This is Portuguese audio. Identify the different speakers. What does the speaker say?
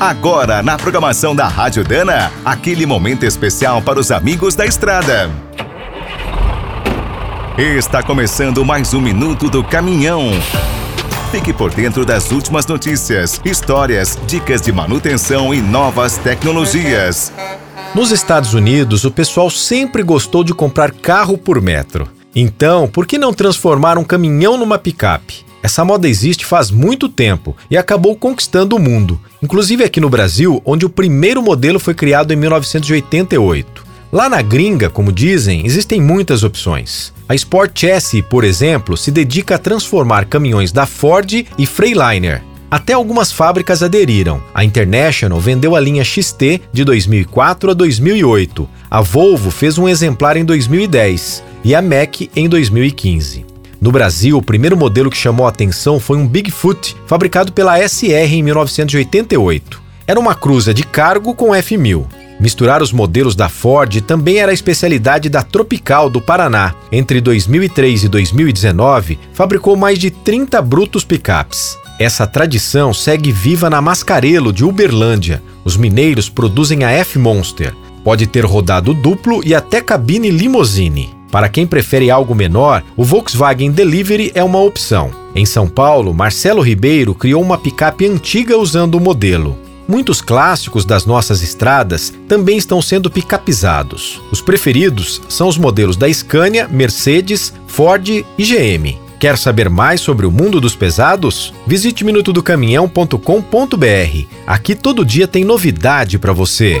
Speaker 1: Agora, na programação da Rádio Dana, aquele momento especial para os amigos da estrada. Está começando mais um minuto do caminhão. Fique por dentro das últimas notícias, histórias, dicas de manutenção e novas tecnologias.
Speaker 2: Nos Estados Unidos, o pessoal sempre gostou de comprar carro por metro. Então, por que não transformar um caminhão numa picape? Essa moda existe faz muito tempo e acabou conquistando o mundo, inclusive aqui no Brasil, onde o primeiro modelo foi criado em 1988. Lá na gringa, como dizem, existem muitas opções. A Sport Chassis, por exemplo, se dedica a transformar caminhões da Ford e Freightliner. Até algumas fábricas aderiram. A International vendeu a linha XT de 2004 a 2008. A Volvo fez um exemplar em 2010 e a Mac em 2015. No Brasil, o primeiro modelo que chamou a atenção foi um Bigfoot, fabricado pela SR em 1988. Era uma cruza de cargo com F1000. Misturar os modelos da Ford também era a especialidade da Tropical do Paraná. Entre 2003 e 2019, fabricou mais de 30 brutos picapes. Essa tradição segue viva na Mascarelo de Uberlândia. Os mineiros produzem a F-Monster. Pode ter rodado duplo e até cabine limousine. Para quem prefere algo menor, o Volkswagen Delivery é uma opção. Em São Paulo, Marcelo Ribeiro criou uma picape antiga usando o modelo. Muitos clássicos das nossas estradas também estão sendo picapizados. Os preferidos são os modelos da Scania, Mercedes, Ford e GM. Quer saber mais sobre o mundo dos pesados? Visite minutodocaminhão.com.br. Aqui todo dia tem novidade para você.